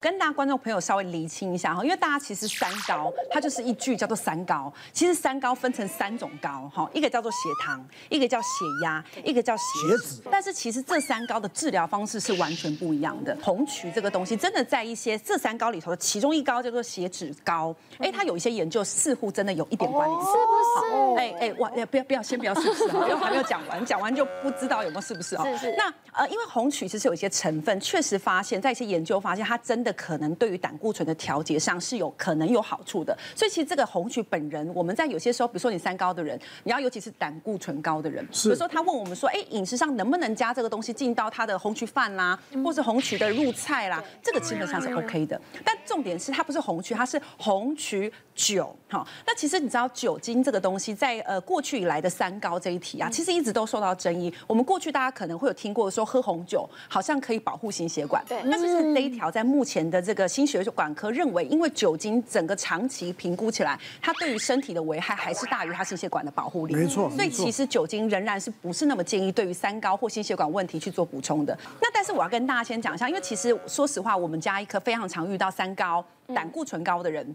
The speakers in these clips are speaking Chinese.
跟大家观众朋友稍微厘清一下哈，因为大家其实三高，它就是一句叫做三高。其实三高分成三种高哈，一个叫做血糖，一个叫血压，一个叫血脂。但是其实这三高的治疗方式是完全不一样的。红曲这个东西真的在一些这三高里头的其中一高叫做血脂高，哎，它有一些研究似乎真的有一点关联，是不是？哎哎，我不要不要先不要是不是？因为还没有讲完，讲完就不知道有没有是不是哦。是是。那呃，因为红曲其实有一些成分，确实发现在一些研究发现它真的。可能对于胆固醇的调节上是有可能有好处的，所以其实这个红曲本人，我们在有些时候，比如说你三高的人，你要尤其是胆固醇高的人，比如说他问我们说，哎，饮食上能不能加这个东西进到他的红曲饭啦，或是红曲的入菜啦，这个基本上是 OK 的。但重点是它不是红曲，它是红曲酒。好，那其实你知道酒精这个东西，在呃过去以来的三高这一题啊，其实一直都受到争议。我们过去大家可能会有听过说，喝红酒好像可以保护心血管，对，但是这一条在目前的这个心血管科认为，因为酒精整个长期评估起来，它对于身体的危害还是大于它心血管的保护力。没错，所以其实酒精仍然是不是那么建议对于三高或心血管问题去做补充的。那但是我要跟大家先讲一下，因为其实说实话，我们家一颗非常常遇到三高、胆固醇高的人、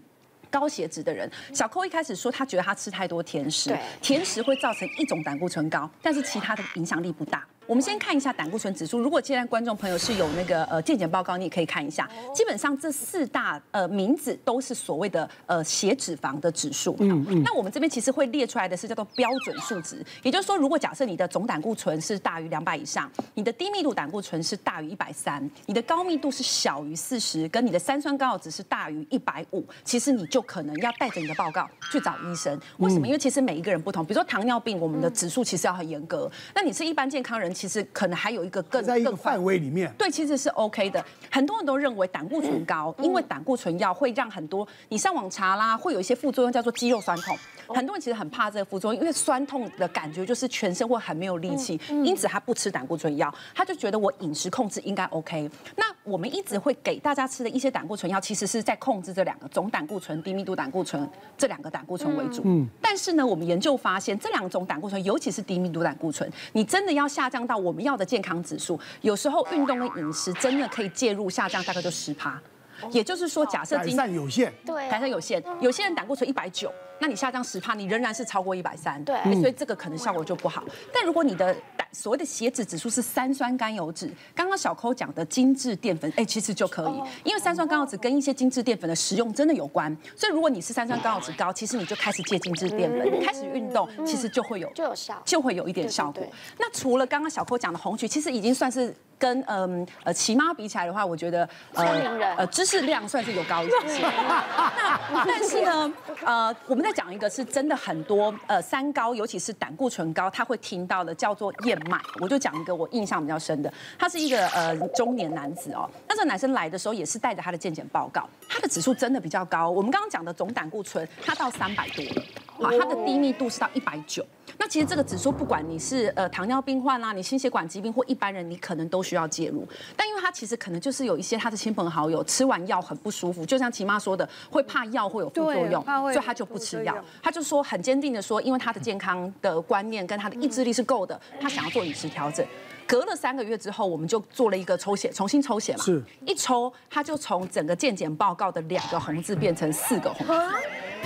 高血脂的人。小扣一开始说他觉得他吃太多甜食，甜食会造成一种胆固醇高，但是其他的影响力不大。我们先看一下胆固醇指数。如果现在观众朋友是有那个呃健检报告，你也可以看一下。基本上这四大呃名字都是所谓的呃血脂肪的指数。嗯嗯。那我们这边其实会列出来的是叫做标准数值，也就是说，如果假设你的总胆固醇是大于两百以上，你的低密度胆固醇是大于一百三，你的高密度是小于四十，跟你的三酸甘油酯是大于一百五，其实你就可能要带着你的报告去找医生。为什么？因为其实每一个人不同。比如说糖尿病，我们的指数其实要很严格。那你是一般健康人。其实可能还有一个更在一个范围里面，对，其实是 OK 的。很多人都认为胆固醇高，因为胆固醇药会让很多你上网查啦，会有一些副作用，叫做肌肉酸痛。很多人其实很怕这个副作用，因为酸痛的感觉就是全身会很没有力气，因此他不吃胆固醇药，他就觉得我饮食控制应该 OK。那我们一直会给大家吃的一些胆固醇药，其实是在控制这两个总胆固醇、低密度胆固醇这两个胆固醇为主。嗯，但是呢，我们研究发现这两种胆固醇，尤其是低密度胆固醇，你真的要下降到我们要的健康指数，有时候运动跟饮食真的可以介入下降，大概就十趴。也就是说，假设改善有限，对，改善有限，有些人胆固醇一百九。那你下降十帕，你仍然是超过一百三，对，所以这个可能效果就不好。但如果你的胆所谓的血脂指数是三酸甘油脂，刚刚小扣讲的精致淀粉，哎，其实就可以，因为三酸甘油脂跟一些精致淀粉的食用真的有关。所以如果你是三酸甘油脂高，其实你就开始戒精致淀粉，开始运动，其实就会有就有效，就会有一点效果。那除了刚刚小扣讲的红曲，其实已经算是跟嗯呃奇妈比起来的话，我觉得呃呃知识量算是有高一些。那但是呢，呃我们再讲一个是真。的很多，呃，三高，尤其是胆固醇高，他会听到的叫做燕麦。我就讲一个我印象比较深的，他是一个呃中年男子哦。那这个男生来的时候也是带着他的健检报告，他的指数真的比较高。我们刚刚讲的总胆固醇，他到三百多了，好，它的低密度是到一百九。那其实这个指数，不管你是呃糖尿病患啦，你心血管疾病或一般人，你可能都需要介入。但因为他其实可能就是有一些他的亲朋好友吃完药很不舒服，就像齐妈说的，会怕药会有副作用，所以他就不吃药。他就说很坚定的说，因为他的健康的观念跟他的意志力是够的，他想要做饮食调整。隔了三个月之后，我们就做了一个抽血，重新抽血嘛，是一抽他就从整个健检报告的两个红字变成四个红字。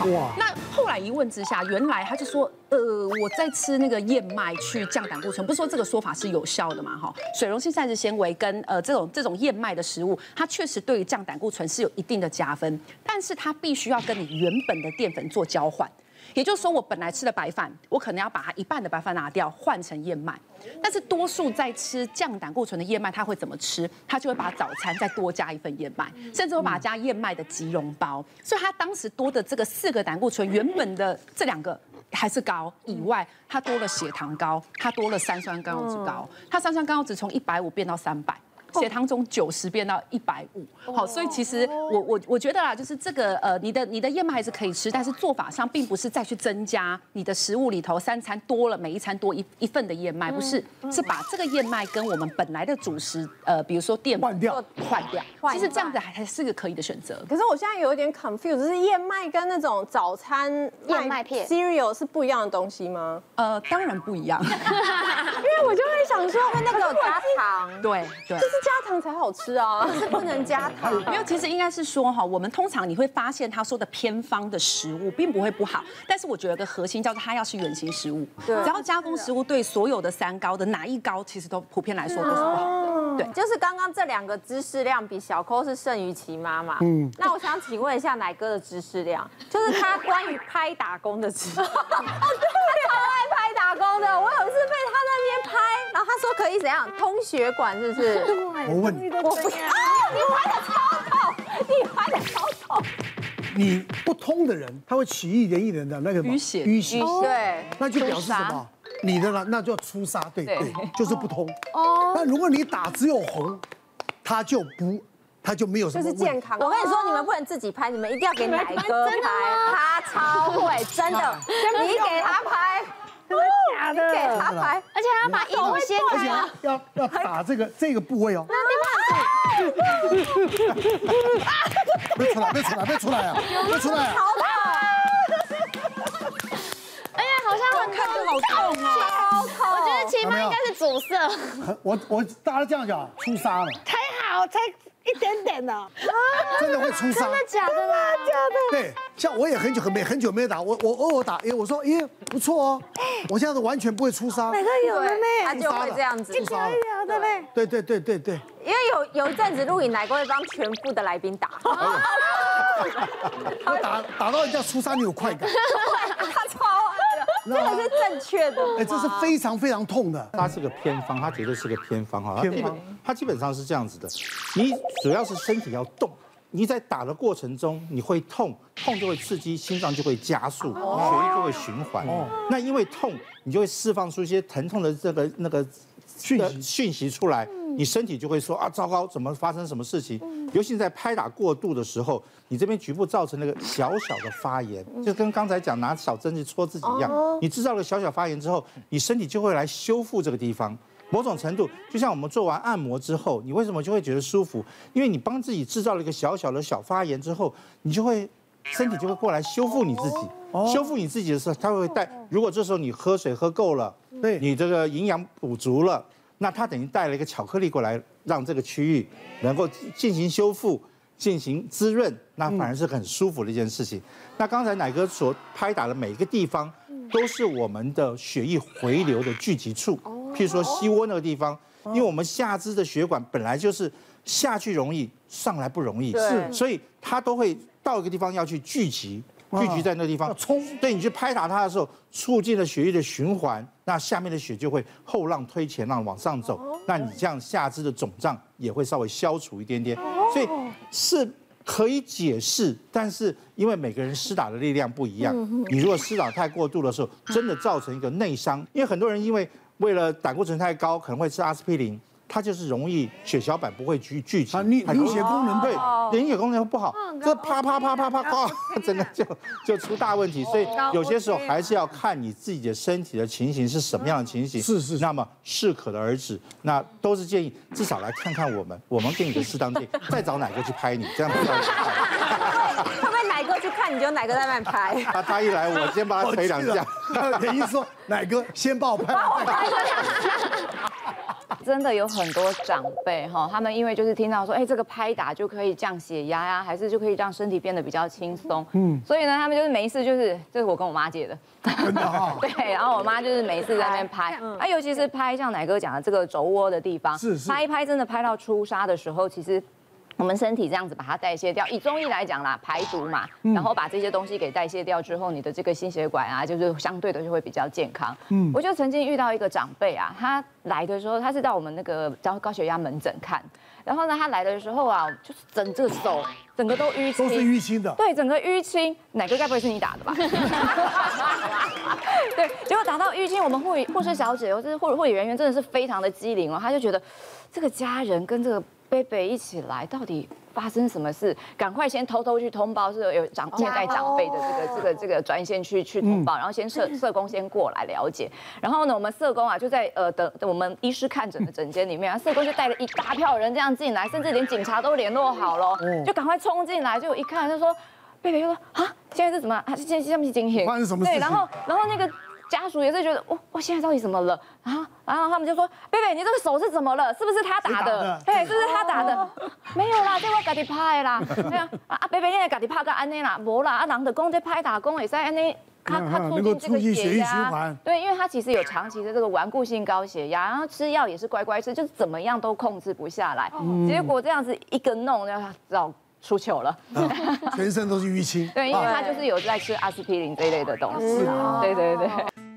哇！那后来一问之下，原来他就说，呃，我在吃那个燕麦去降胆固醇，不是说这个说法是有效的嘛？哈，水溶性膳食纤维跟呃这种这种燕麦的食物，它确实对于降胆固醇是有一定的加分，但是它必须要跟你原本的淀粉做交换。也就是说，我本来吃的白饭，我可能要把它一半的白饭拿掉，换成燕麦。但是多数在吃降胆固醇的燕麦，他会怎么吃？他就会把早餐再多加一份燕麦，甚至会把它加燕麦的即溶包。所以他当时多的这个四个胆固醇，原本的这两个还是高，以外他多了血糖高，他多了三酸甘油酯高，他三酸甘油酯从一百五变到三百。血糖从九十变到一百五，好，所以其实我我我觉得啦，就是这个呃，你的你的燕麦还是可以吃，但是做法上并不是再去增加你的食物里头三餐多了每一餐多一一份的燕麦，不是，是把这个燕麦跟我们本来的主食呃，比如说淀粉换掉换掉，其实这样子还还是个可以的选择。可是我现在有一点 confused，就是燕麦跟那种早餐燕麦片 cereal 是不一样的东西吗？呃，当然不一样，因为我就会想说，跟那个有加糖，对对。加糖才好吃啊，是 不能加糖。没有，其实应该是说哈，我们通常你会发现他说的偏方的食物并不会不好，但是我觉得个核心叫做它要是原型食物，对只要加工食物对所有的三高的哪一高其实都普遍来说都是不好的。对，就是刚刚这两个知识量比小扣是胜于其妈妈。嗯，那我想请问一下奶哥的知识量，就是他关于拍打工的知识。拍打工的，我有一次被他那边拍，然后他说可以怎样通血管，是不是？我问你，我不要，你拍的超痛，你拍的超痛。你不通的人，他会起一点一点的那个淤血，淤血，对，那就表示什么？你的呢？那叫出痧，对对，就是不通。哦，那如果你打只有红，他就不。他就没有什么，就是健康。我跟你说，你们不能自己拍，你们一定要给奶哥拍，他超会，真的。你给他拍，假的，给他拍，而且还要把衣服掀开，要要打这个这个部位哦。别出来，别出来，别出来啊！别出来啊！哎呀，好像很看着好痛啊！超痛！我觉得起码应该是阻塞。我我大家这样讲，出痧了。才好，才。一点点的，真的会出痧？真的假的啦？假的。对，像我也很久很没很久没有打，我我偶尔打，哎，我说，哎，不错哦，我现在完全不会出痧。哪个有的呢？他就会这样子。出痧有的嘞。对对对对对。因为有有一阵子录影，来过会帮全部的来宾打。打打到人家出痧，你有快感。这个是正确的。哎，这是非常非常痛的。它是个偏方，它绝对是个偏方哈。偏方。它基本上是这样子的，你主要是身体要动，你在打的过程中你会痛，痛就会刺激心脏就会加速，血液就会循环。那因为痛，你就会释放出一些疼痛的这个那个讯息讯息出来，你身体就会说啊，糟糕，怎么发生什么事情？尤其在拍打过度的时候，你这边局部造成那个小小的发炎，就跟刚才讲拿小针去戳自己一样，你制造了小小发炎之后，你身体就会来修复这个地方。某种程度，就像我们做完按摩之后，你为什么就会觉得舒服？因为你帮自己制造了一个小小的小发炎之后，你就会身体就会过来修复你自己。修复你自己的时候，它会带。如果这时候你喝水喝够了，对，你这个营养补足了，那它等于带了一个巧克力过来，让这个区域能够进行修复、进行滋润，那反而是很舒服的一件事情。那刚才奶哥所拍打的每一个地方，都是我们的血液回流的聚集处。譬如说膝窝那个地方，因为我们下肢的血管本来就是下去容易，上来不容易，是，所以它都会到一个地方要去聚集，聚集在那个地方，冲，对你去拍打它的时候，促进了血液的循环，那下面的血就会后浪推前浪往上走，那你这样下肢的肿胀也会稍微消除一点点，所以是可以解释，但是因为每个人施打的力量不一样，你如果施打太过度的时候，真的造成一个内伤，因为很多人因为。为了胆固醇太高，可能会吃阿司匹林，它就是容易血小板不会聚聚集，凝凝血功能对，凝血功能不好，这啪啪啪啪啪啪，真的就就出大问题。所以有些时候还是要看你自己的身体的情形是什么样的情形，是是。那么适可而止，那都是建议至少来看看我们，我们给你的适当建议，再找哪个去拍你，这样比较好。会不会哪个去看你就哪个在那拍？他他一来，我先帮他捶两下。等于说，奶哥先帮我拍。真的有很多长辈哈，他们因为就是听到说，哎，这个拍打就可以降血压呀，还是就可以让身体变得比较轻松。嗯，所以呢，他们就是没事就是，这是我跟我妈借的。真的哈。对，然后我妈就是没事在那边拍，啊，尤其是拍像奶哥讲的这个肘窝的地方，是是，拍一拍真的拍到出痧的时候，其实。我们身体这样子把它代谢掉，以中医来讲啦，排毒嘛，然后把这些东西给代谢掉之后，你的这个心血管啊，就是相对的就会比较健康。嗯，我就曾经遇到一个长辈啊，他来的时候，他是到我们那个高高血压门诊看，然后呢，他来的时候啊，就是整这个手整个都淤青，都是淤青的，对，整个淤青，哪个该不会是你打的吧？对，结果打到淤青，我们护理护士小姐，或者是护护理人员真的是非常的机灵哦，他就觉得这个家人跟这个。贝贝一起来，到底发生什么事？赶快先偷偷去通报，是有长接待长辈的这个这个这个专线去去通报，然后先社 社工先过来了解。然后呢，我们社工啊就在呃等我们医师看诊的诊间里面啊，社工就带了一大票人这样进来，甚至连警察都联络好了，就赶快冲进来，就一看就说，贝贝就说啊，现在是怎么啊？现在现在是惊险，发生什么事？对，然后然后那个。家属也是觉得，我我现在到底怎么了？然后然后他们就说，贝贝，你这个手是怎么了？是不是他打的？对，是不是他打的？没有啦，这我家己拍啦。对啊，啊贝贝，你也家己拍个安尼啦，无啦，啊人就讲这拍打工也是安尼。他他促进这个血液循环，对，因为他其实有长期的这个顽固性高血压，然后吃药也是乖乖吃，就是怎么样都控制不下来，结果这样子一个弄，然后找出糗了，全身都是淤青。对，因为他就是有在吃阿司匹林这一类的东西。对对对，